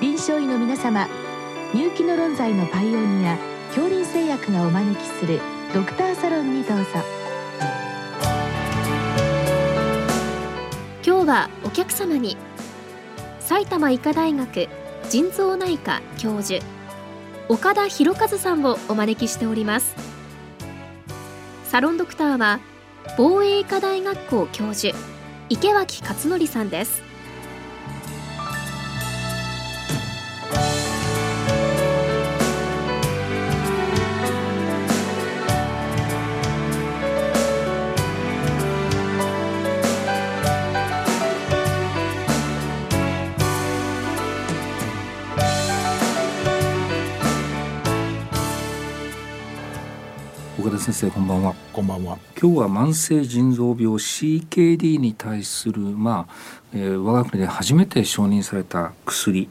臨床医の皆様入気の論剤のパイオニア恐林製薬がお招きするドクターサロンにどうぞ。今日はお客様に埼玉医科大学腎臓内科教授岡田博和さんをお招きしております。サロンドクターは防衛医科大学校教授池脇勝則さんです。岡田先生こんばんはこんばんは。今日は慢性腎臓病 CKD に対するまあ、えー、我が国で初めて承認された薬、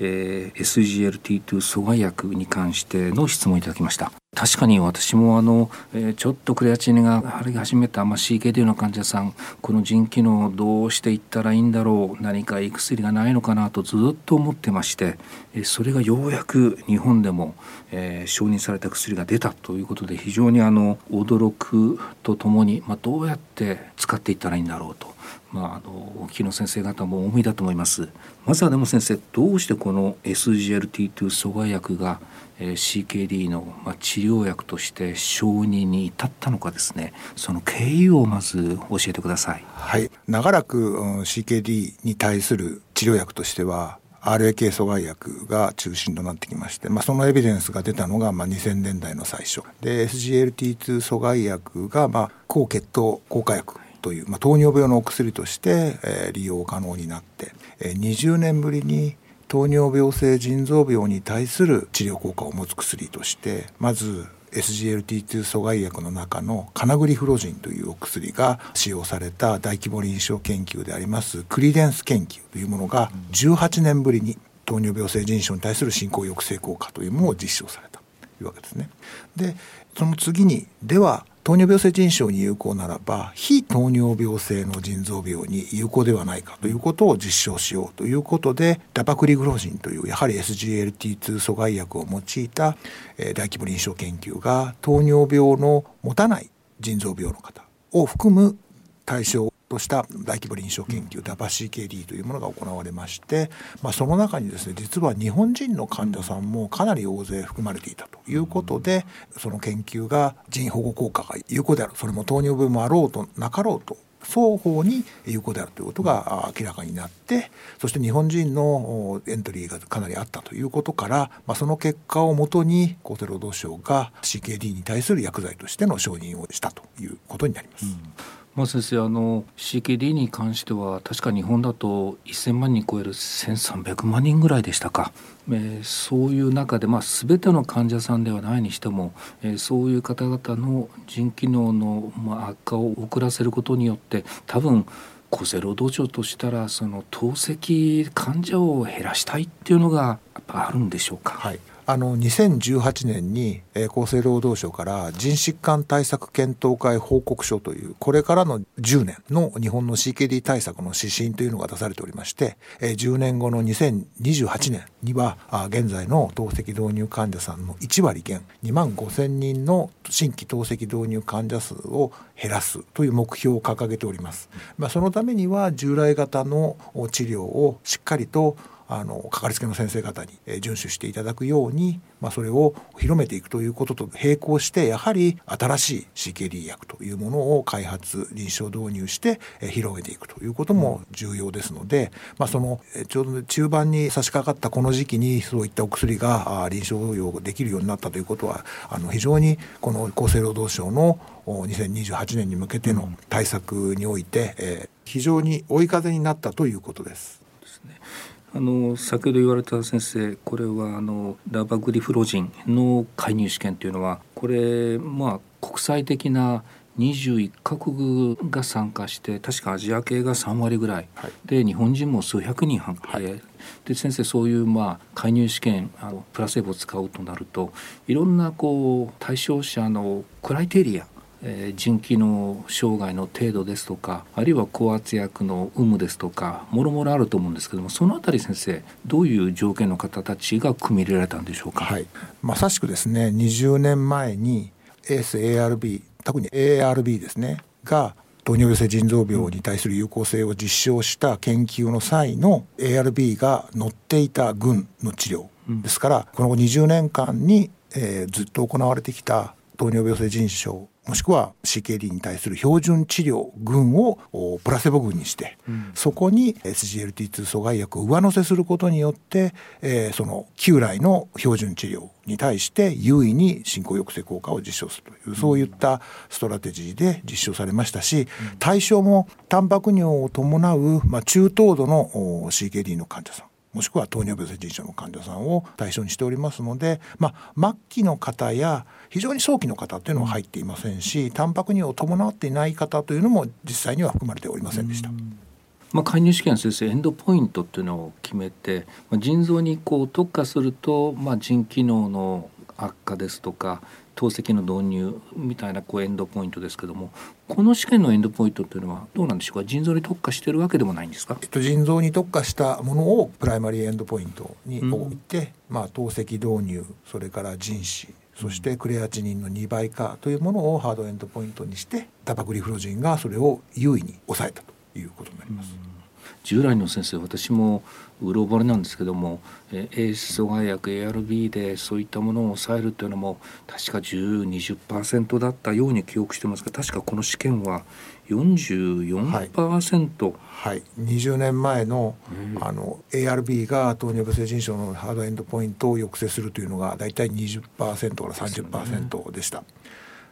えー、SGLT2 阻害薬に関しての質問いただきました確かに私もあの、えー、ちょっとクレアチニンが張り始めた、まあ、CKD の患者さんこの腎機能どうしていったらいいんだろう何かいい薬がないのかなとずっと思ってまして、えー、それがようやく日本でも、えー、承認された薬が出たということで非常にあの驚くとともに、まあ、どうやって使っていったらいいんだろうと。まあ、あのお聞きの先生方も思いだと思いますまずはでも先生どうしてこの SGLT2 阻害薬がえ CKD の、まあ、治療薬として承認に至ったのかですね。その経緯をまず教えてください。はい。長らく、うん、CKD に対する治療薬としては RAK 阻害薬が中心となってきまして、まあ、そのエビデンスが出たのがまあ2000年代の最初。で SGLT2 阻害薬がまあ抗血糖効果薬という、まあ、糖尿病のお薬として、えー、利用可能になって、えー、20年ぶりに糖尿病性腎臓病に対する治療効果を持つ薬としてまず SGLT2 阻害薬の中のカナグリフロジンというお薬が使用された大規模臨床研究でありますクリデンス研究というものが18年ぶりに糖尿病性腎症に対する進行抑制効果というものを実証されたというわけですね。でその次にでは糖尿病性腎症に有効ならば非糖尿病性の腎臓病に有効ではないかということを実証しようということでダパクリグロジンというやはり SGLT2 阻害薬を用いた、えー、大規模臨床研究が糖尿病の持たない腎臓病の方を含む対象とした大規模臨床研究、ダバ CKD というものが行われまして、まあ、その中にですね実は日本人の患者さんもかなり大勢含まれていたということでその研究が腎保護効果が有効であるそれも糖尿病もあろうとなかろうと双方に有効であるということが明らかになってそして日本人のエントリーがかなりあったということから、まあ、その結果をもとに厚生労働省が CKD に対する薬剤としての承認をしたということになります。うんまあ、先生あの CKD に関しては確か日本だと1000万人超える1300万人ぐらいでしたか、えー、そういう中で、まあ、全ての患者さんではないにしても、えー、そういう方々の腎機能の、まあ、悪化を遅らせることによって多分厚生労働省としたらその透析患者を減らしたいっていうのがやっぱあるんでしょうか。はいあの2018年に、厚生労働省から腎疾患対策検討会報告書というこれからの10年の日本の CKD 対策の指針というのが出されておりまして、えー、10年後の2028年には現在の透析導入患者さんの1割減2万5千人の新規透析導入患者数を減らすという目標を掲げております。まあ、そのためには従来型の治療をしっかりとあのかかりつけの先生方に遵守していただくように、まあ、それを広めていくということと並行してやはり新しい CKD 薬というものを開発臨床導入して広げていくということも重要ですので、まあ、そのちょうど中盤に差し掛かったこの時期にそういったお薬が臨床応用できるようになったということはあの非常にこの厚生労働省の2028年に向けての対策において、えー、非常に追い風になったということです。ですねあの先ほど言われた先生これはあのラバグリフロジンの介入試験というのはこれまあ国際的な21カ国が参加して確かアジア系が3割ぐらい、はい、で日本人も数百人半。はい、で先生そういうまあ介入試験あのプラセボを使うとなるといろんなこう対象者のクライテリアえー、腎機能障害の程度ですとかあるいは高圧薬の有無ですとかもろもろあると思うんですけどもそのあたり先生どういう条件の方たちが組み入れられたんでしょうか、はい、まさしくですね20年前に ASARB 特に ARB ですねが糖尿病性腎臓病に対する有効性を実証した研究の際の ARB が載っていた群の治療ですから、この20年間に、えー、ずっと行われてきた糖尿病性腎症もしくは CKD に対する標準治療群をプラセボ群にして、うん、そこに SGLT2 阻害薬を上乗せすることによって、えー、その旧来の標準治療に対して優位に進行抑制効果を実証するという、そういったストラテジーで実証されましたし、対象もタンパク尿を伴う、まあ、中等度の CKD の患者さんもしくは糖尿病性腎症の患者さんを対象にしておりますので、まあ、末期の方や非常に早期の方というのは入っていませんしタンパク尿を伴っていない方というのも実際には含まれておりませんでした。まあ、介入試験先生エンドポイントっていうのを決めて、まあ、腎臓にこう特化すると、まあ、腎機能の悪化ですとか透析の導入みたいなこうエンドポイントですけどもこの試験のエンドポイントというのはどうなんでしょうか？腎臓に特化しているわけでもないんですか、えっと、腎臓に特化したものをプライマリーエンドポイントに置いて、うん、まあ、透析導入それから腎子そしてクレアチニンの2倍化というものをハードエンドポイントにしてタバクリフロジンがそれを優位に抑えたということになります。従来の先生私もうろ覚えなんですけども、えー、エース阻害薬 ARB でそういったものを抑えるというのも確か1020%だったように記憶してますが確かこの試験は44%、はい、はい、20年前の,、あの ARB が糖尿病性腎症のハードエンドポイントを抑制するというのが大体20%から30%でした。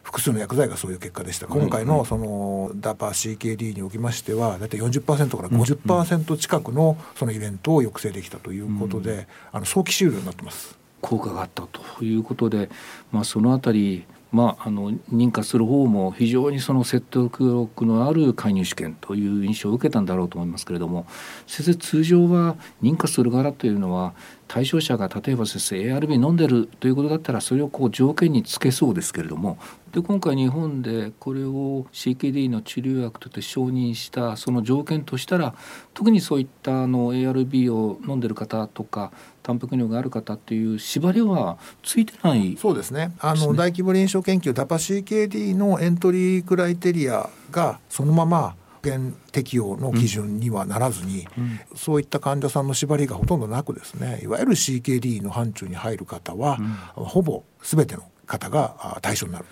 複数の薬剤がそういう結果でした。今回のそのダパ CKD におきましては、大体40%から50%近くのそのイベントを抑制できたということで、あの早期終了になってます。効果があったということで、まあ、そのあたりまあ、あの認可する方も非常にその説得力のある介入試験という印象を受けたんだろうと思いますけれども先生通常は認可する側というのは対象者が例えば先生 ARB 飲んでるということだったらそれをこう条件につけそうですけれどもで今回日本でこれを CKD の治療薬として承認したその条件としたら特にそういったあの ARB を飲んでる方とかタンパク尿がある方っていう縛りはついてないそうですね。あの、大規模臨床研究ダパ CKD のエントリークライテリアがそのまま保適用の基準にはならずに、うん、そういった患者さんの縛りがほとんどなくですねいわゆる CKD の範疇に入る方は、うん、ほぼ全ての方が対象になる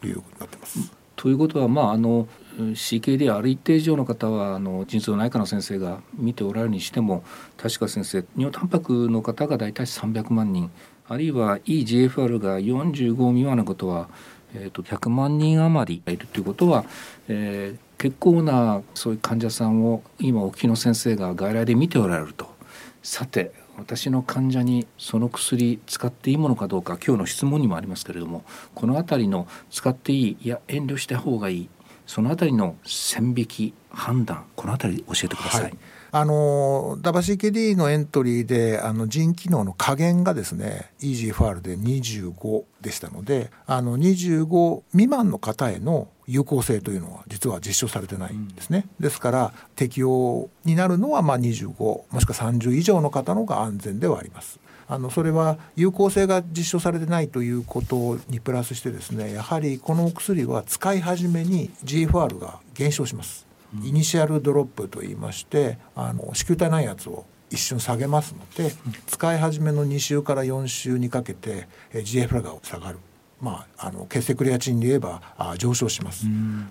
ということになってます。ということはまああの CKD ある一定以上の方はあの腎臓内科の先生が見ておられるにしても確か先生尿タンパクの方が大体300万人あるいは EGFR が45未満のことは、えー、と100万人余りいるということは、えー、結構なそういう患者さんを今お聞きの先生が外来で見ておられるとさて私の患者にその薬使っていいものかどうか今日の質問にもありますけれどもこの辺りの使っていいいや遠慮した方がいいその辺りの線引き判断この辺り教えてください。はいあのダバ CKD のエントリーであの腎機能の加減がですね EGFR で25でしたのであの25未満の方への有効性というのは実は実証されてないんですね、うん、ですから適用になるのはまあ25もしくは30以上の方の方が安全ではあります。あのそれは有効性が実証されてないということにプラスしてですねやはりこのお薬は使い始めに GFR が減少します、うん、イニシャルドロップといいましてあの子宮体内圧を一瞬下げますので、使い始めの2週から4週にかけて GFR が下がる。まあ、あの血清クレアチンで言えばあ上昇します、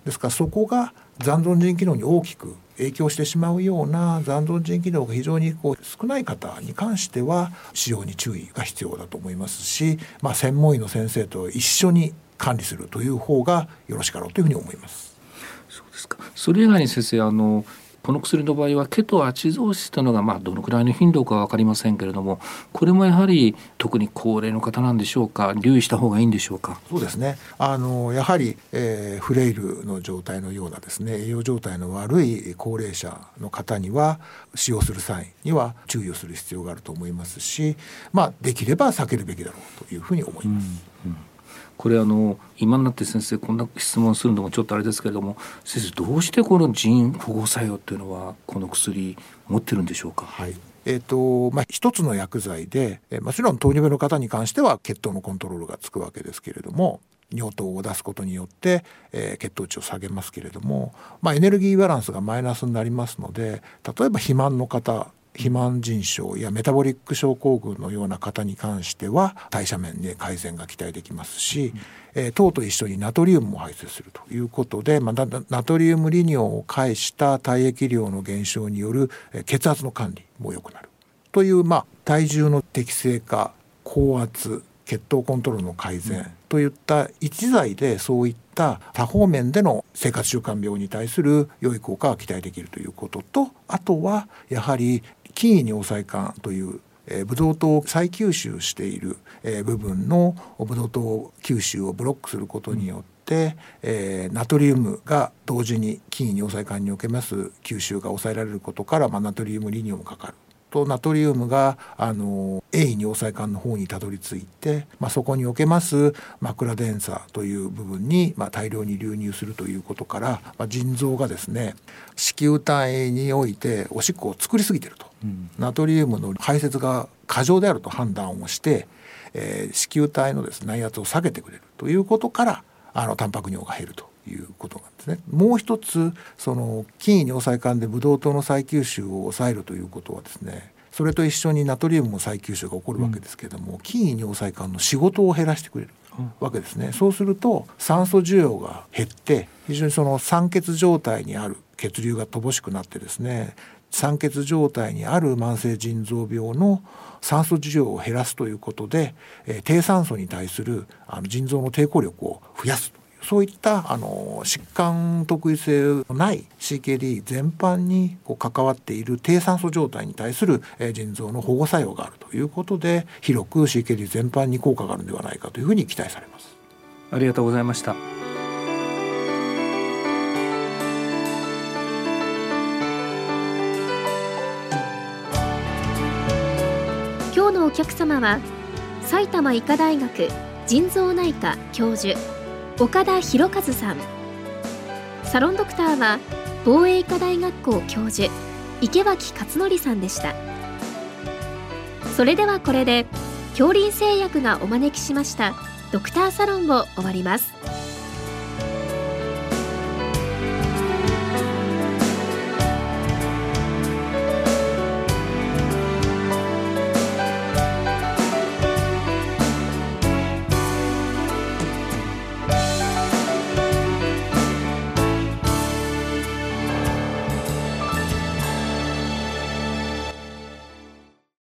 ですからそこが残存腎機能に大きく影響してしまうような残存腎機能が非常にこう少ない方に関しては使用に注意が必要だと思いますし、まあ、専門医の先生と一緒に管理するという方がよろしかろうというふうに思います。そうですか。それ以外に先生あのこの薬の場合はケトアチゾーシスというのがまあどのくらいの頻度か分かりませんけれどもこれもやはり特に高齢の方なんでしょうか留意した方がいいんでしょうか？そうですね。あのやはり、えー、フレイルの状態のようなですね栄養状態の悪い高齢者の方には使用する際には注意をする必要があると思いますし、まあ、できれば避けるべきだろうというふうに思います。うんうんこれあの今になって先生こんな質問するのもちょっとあれですけれども先生どうしてこの腎保護作用っていうのはこの薬持ってるんでしょうか？はいえーとまあ、一つの薬剤で、えもちろん糖尿病の方に関しては血糖のコントロールがつくわけですけれども尿糖を出すことによって、えー、血糖値を下げますけれども、まあ、エネルギーバランスがマイナスになりますので例えば肥満の方肥満腎症やメタボリック症候群のような方に関しては代謝面で改善が期待できますし、うん、えー、糖と一緒にナトリウムも排出するということで、まあ、ナトリウム利尿を介した体液量の減少による血圧の管理も良くなるという、まあ、体重の適正化高圧血糖コントロールの改善といった一剤でそういった多方面での生活習慣病に対する良い効果が期待できるということとあとはやはり筋位尿細管というえ、ブドウ糖を再吸収している、え、部分のブドウ糖吸収をブロックすることによって、えー、ナトリウムが同時に筋位尿細管におけます吸収が抑えられることから、まあ、ナトリウム利尿もかかると。ナトリウムがあの鋭意尿細管の方にたどり着いて、まあ、そこにおけます枕電鎖という部分に、まあ、大量に流入するということから、まあ、腎臓がですね子宮体においておしっこを作りすぎてると、ナトリウムの排泄が過剰であると判断をして、えー、子宮体のです、ね、内圧を下げてくれるということからあのタンパク尿が減るということなんですね。もう一つその筋位尿細管でブドウ糖の再吸収を抑えるということはですねそれと一緒にナトリウムの再吸収が起こるわけですけれども、うん、尿細管の仕事を減らしてくれるわけですね。そうすると酸素需要が減って非常にその酸欠状態にある血流が乏しくなってですね酸欠状態にある慢性腎臓病の酸素需要を減らすということで、えー、低酸素に対するあの腎臓の抵抗力を増やすそういったあの疾患特異性のない CKD 全般にこう関わっている低酸素状態に対する、え腎臓の保護作用があるということで広く CKD 全般に効果があるのではないかというふうに期待されます。ありがとうございました。のお客様は埼玉医科大学腎臓内科教授岡田博和さん。サロンドクターは防衛医科大学校教授池脇勝則さんでした。それではこれで恐林製薬がお招きしましたドクターサロンを終わります。